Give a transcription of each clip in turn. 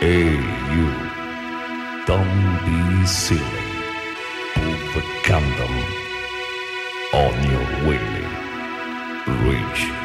Hey, you. Don't be silly. Put a on your way, Reach.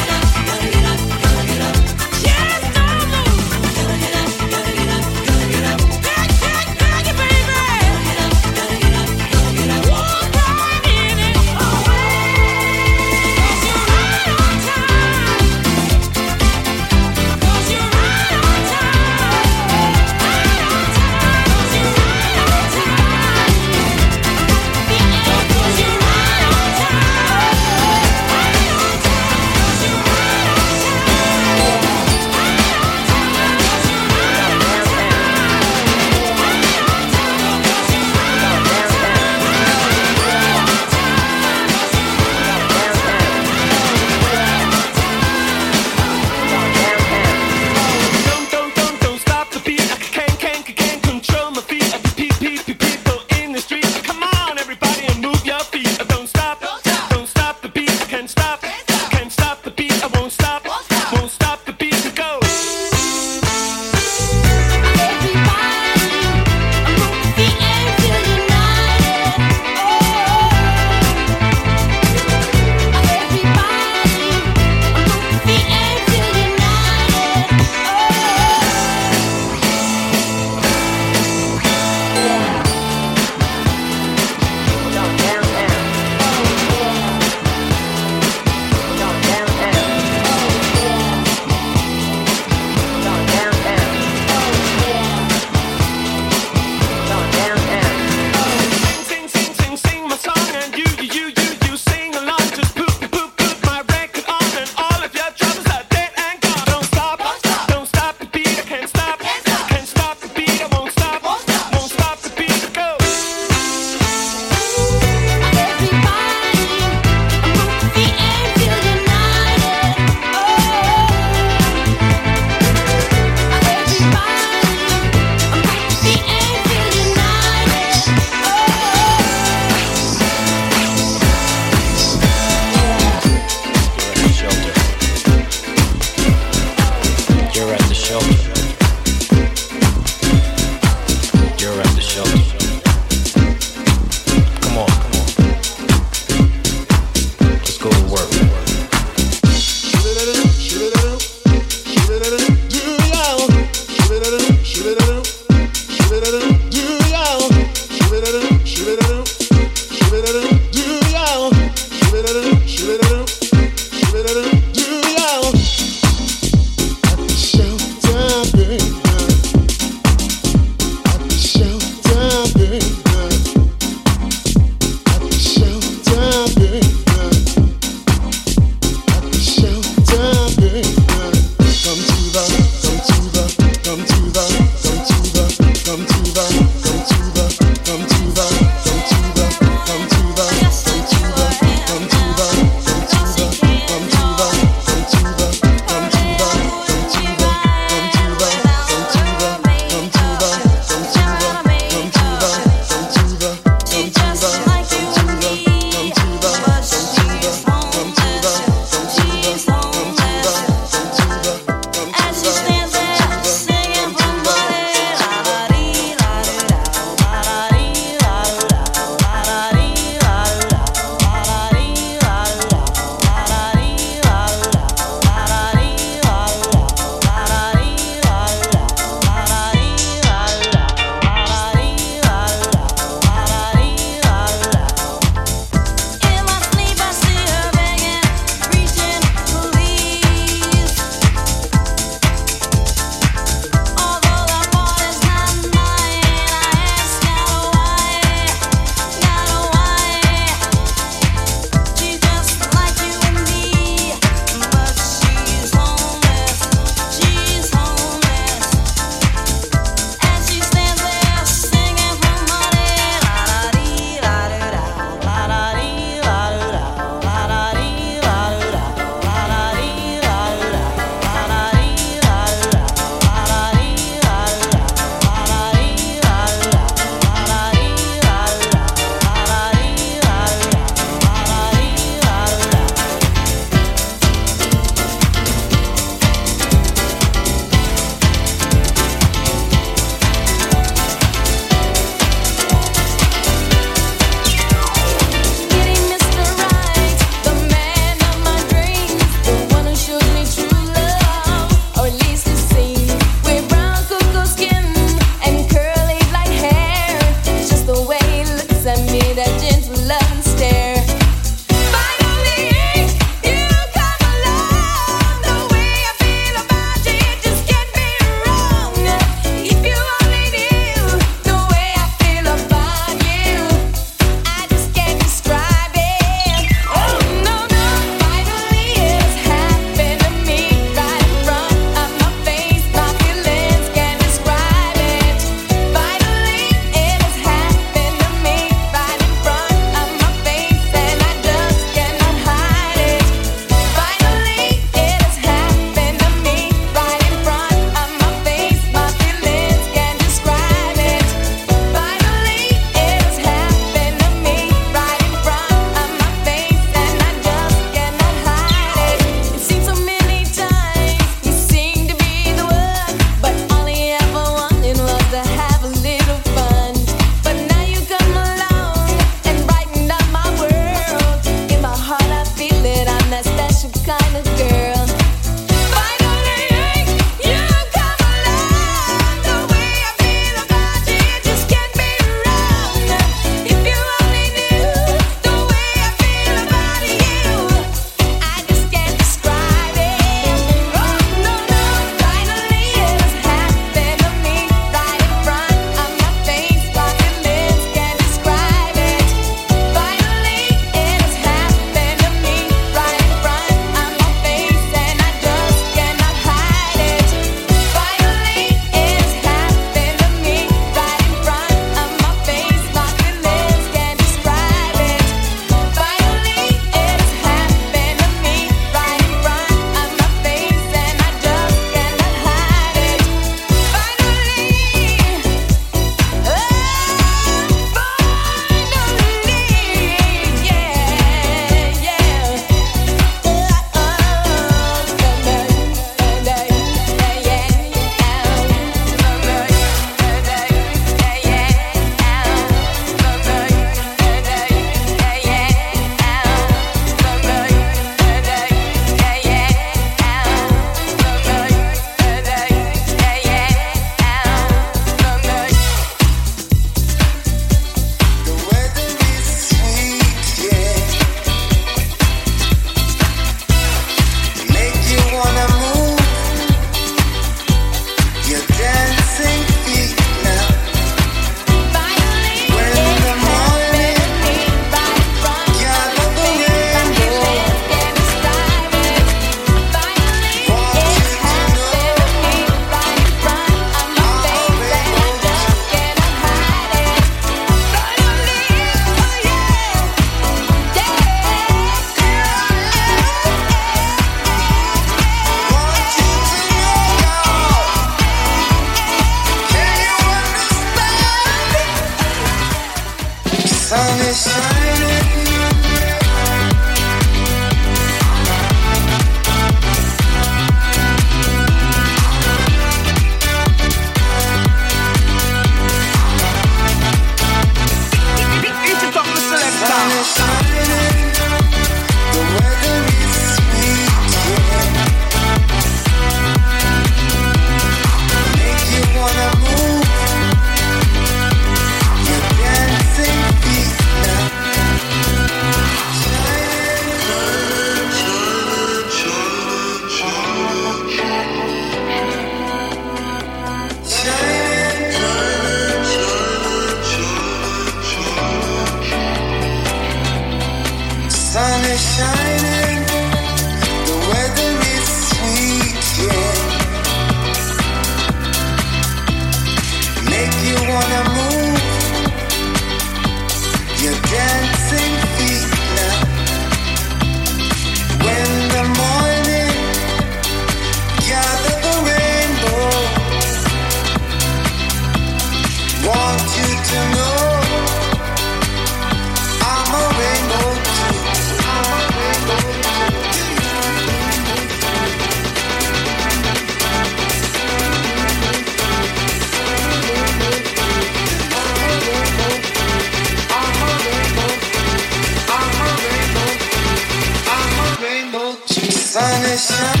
Yeah.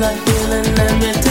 I'm not feeling, let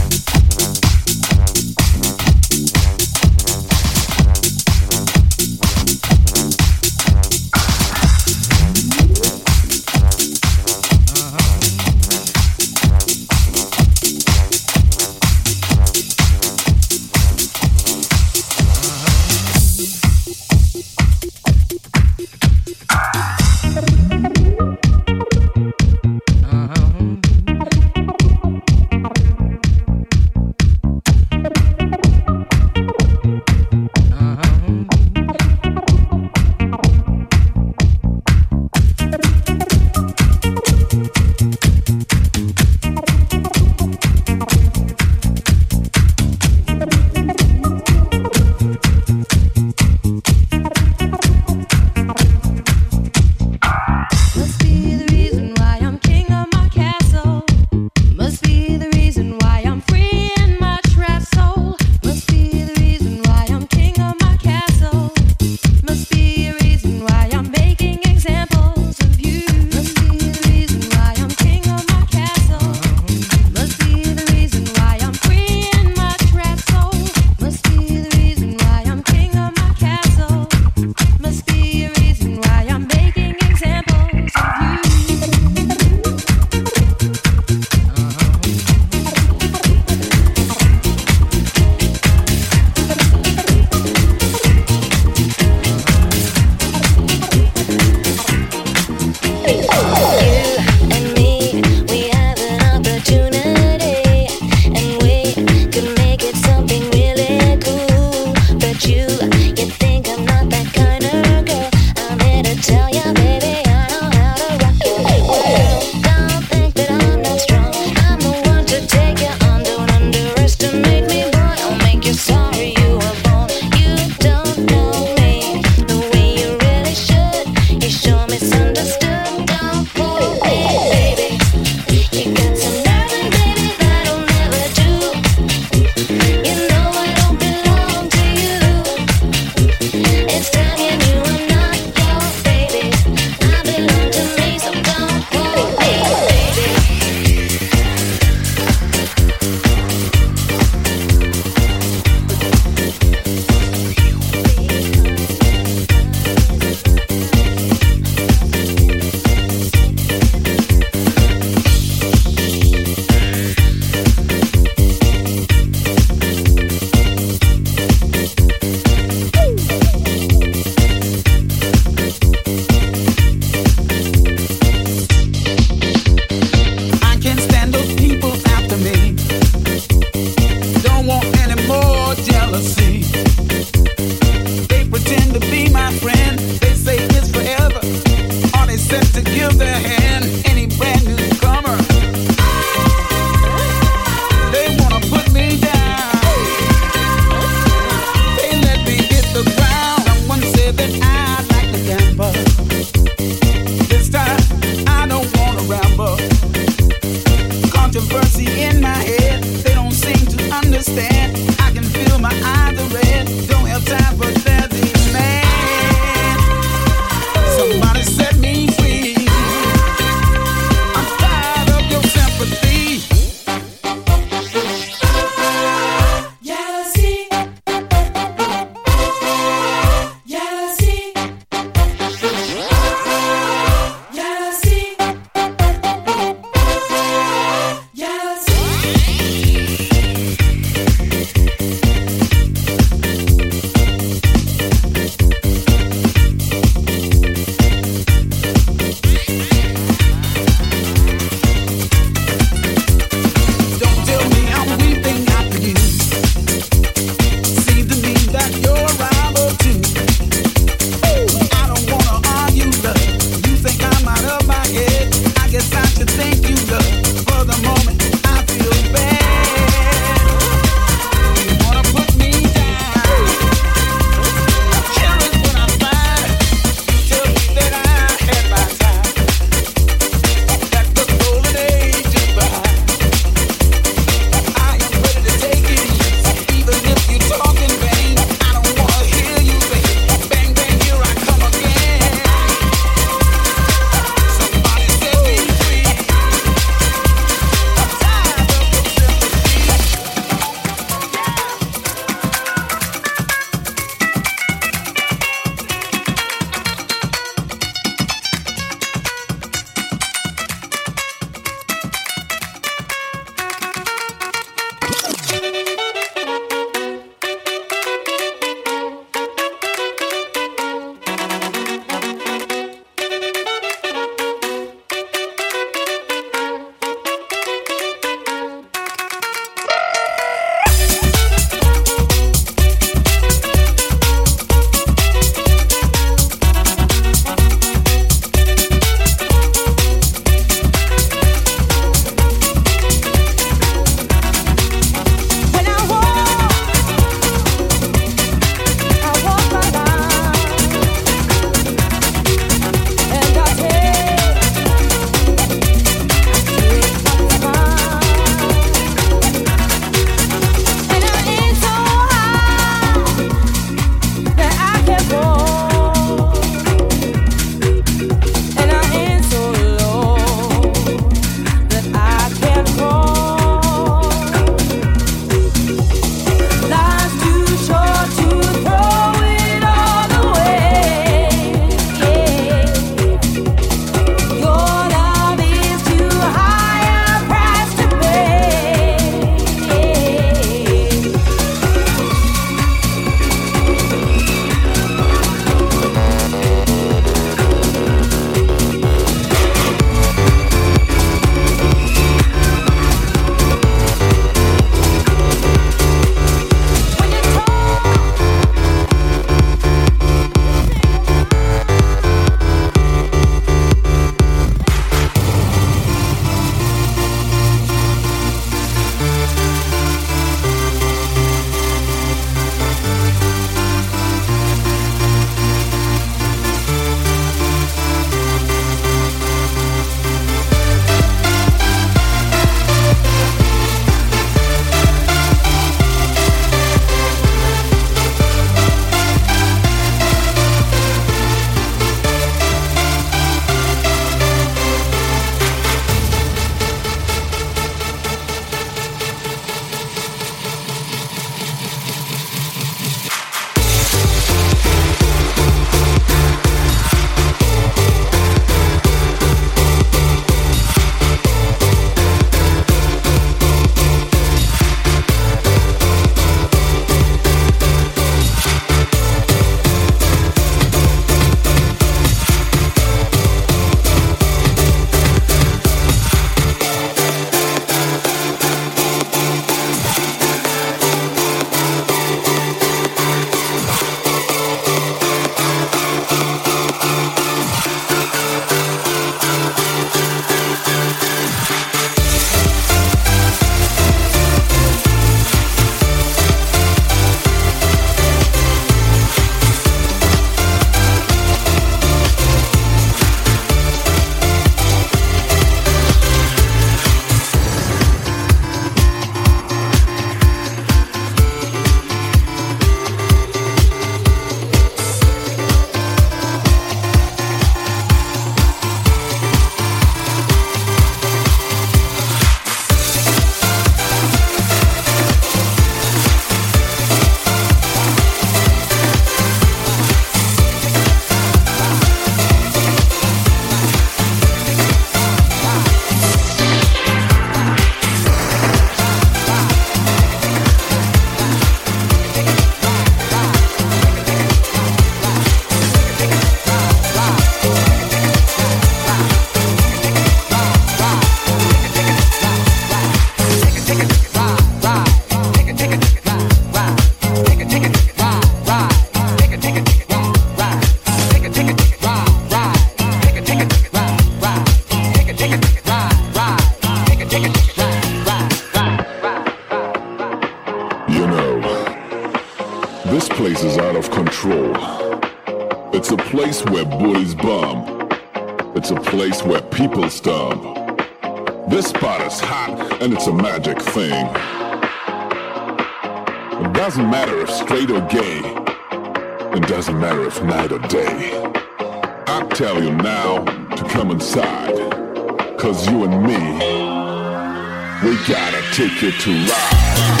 ticket to ride.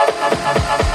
ハハハハ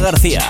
García.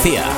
García.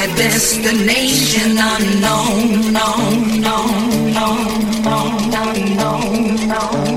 their destination unknown, known, known, known, known, known, known, known.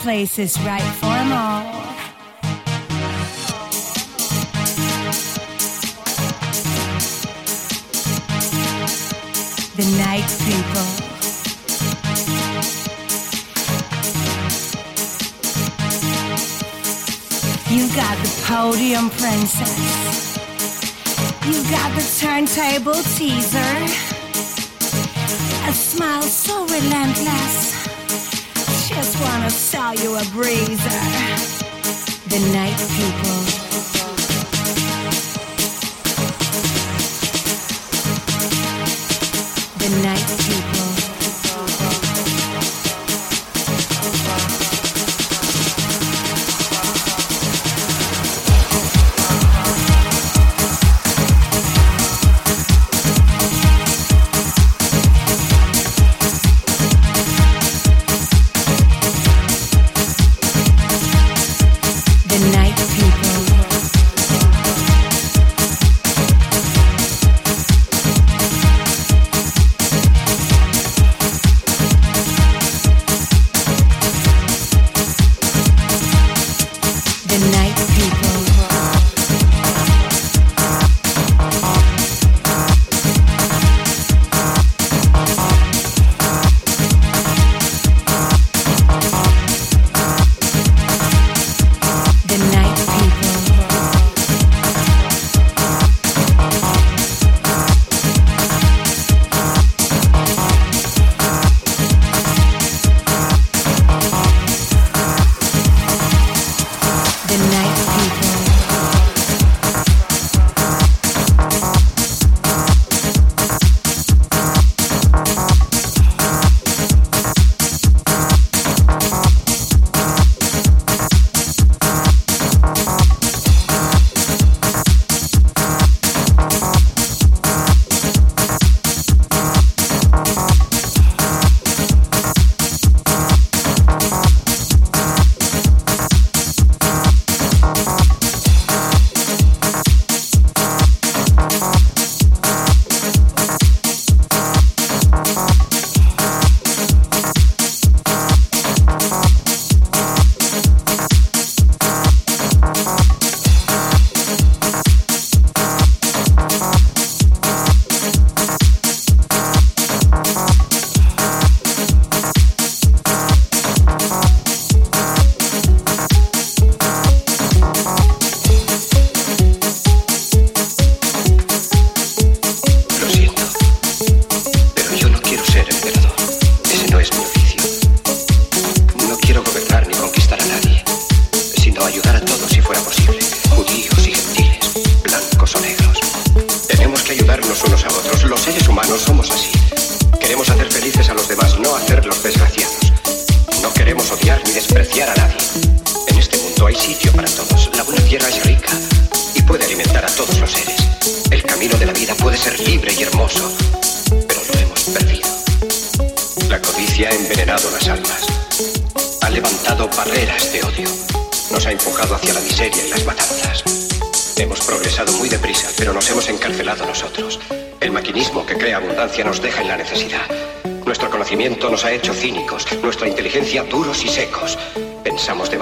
place is right for them all. The night people. You got the podium princess. You got the turntable teaser. A smile so relentless breeze. The night people.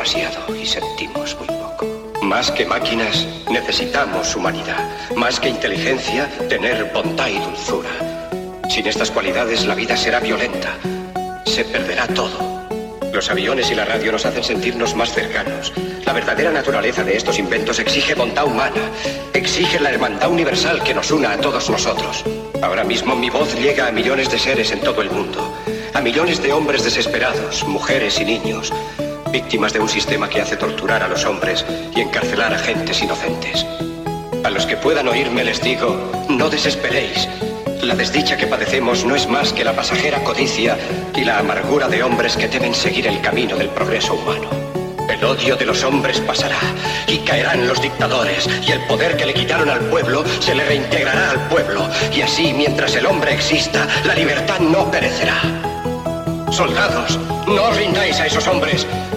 Demasiado y sentimos muy poco. Más que máquinas, necesitamos humanidad. Más que inteligencia, tener bondad y dulzura. Sin estas cualidades, la vida será violenta. Se perderá todo. Los aviones y la radio nos hacen sentirnos más cercanos. La verdadera naturaleza de estos inventos exige bondad humana, exige la hermandad universal que nos una a todos nosotros. Ahora mismo mi voz llega a millones de seres en todo el mundo, a millones de hombres desesperados, mujeres y niños, víctimas de un sistema que hace torturar a los hombres y encarcelar a gentes inocentes. A los que puedan oírme les digo, no desesperéis. La desdicha que padecemos no es más que la pasajera codicia y la amargura de hombres que deben seguir el camino del progreso humano. El odio de los hombres pasará y caerán los dictadores y el poder que le quitaron al pueblo se le reintegrará al pueblo y así mientras el hombre exista la libertad no perecerá. Soldados, no os rindáis a esos hombres,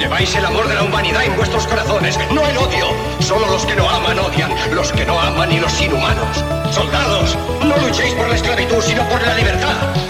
Lleváis el amor de la humanidad en vuestros corazones, no el odio. Solo los que no aman odian, los que no aman y los inhumanos. Soldados, no luchéis por la esclavitud, sino por la libertad.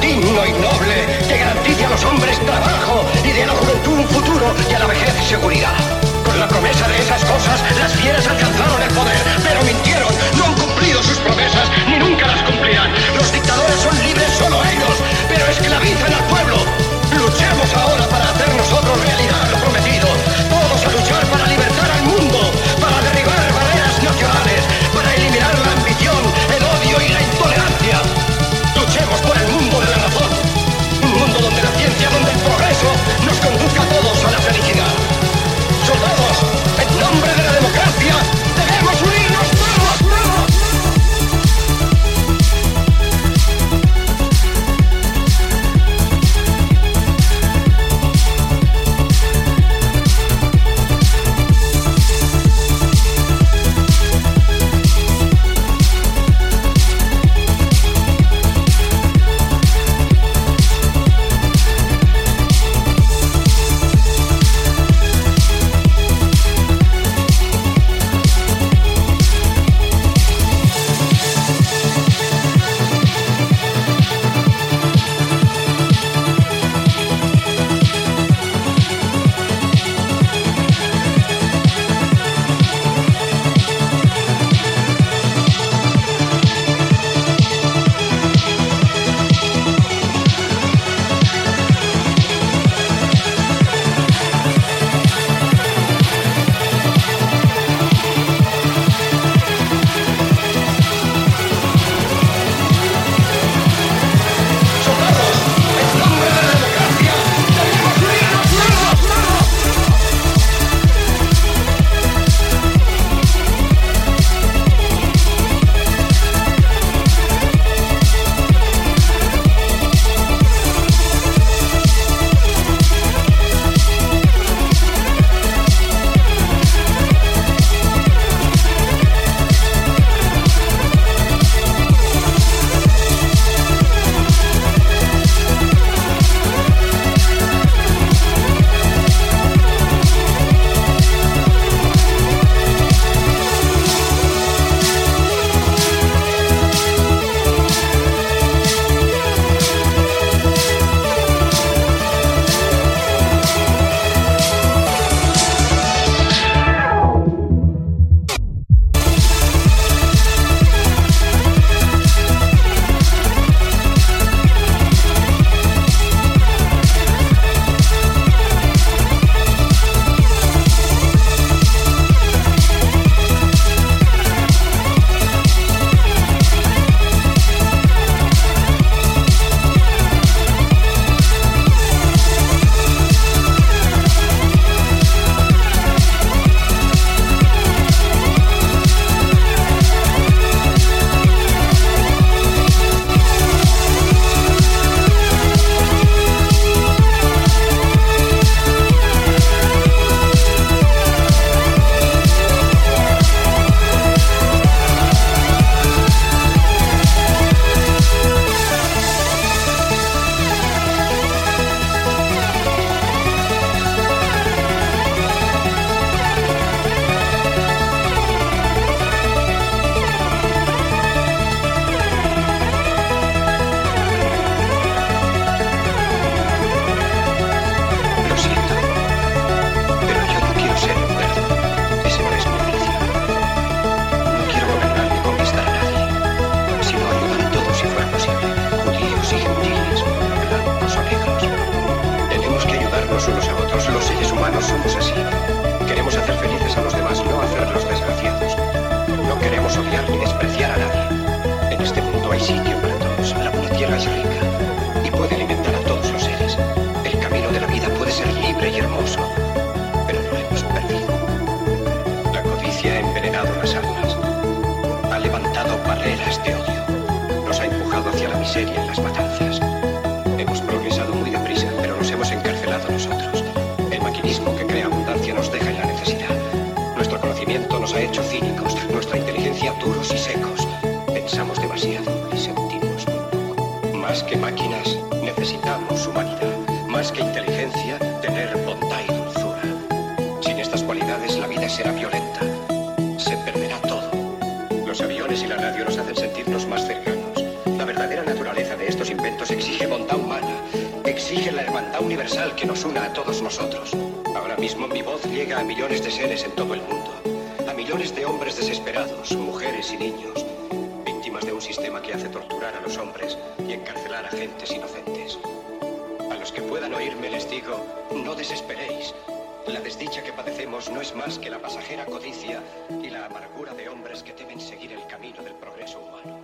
digno y noble, que garantice a los hombres trabajo y de a la juventud un futuro y a la vejez seguridad. Con la promesa de esas cosas, las fieras alcanzaron el poder, pero mintieron, no han cumplido sus promesas, ni nunca las cumplirán. Los dictadores son libres solo ellos, pero esclavizan al pueblo.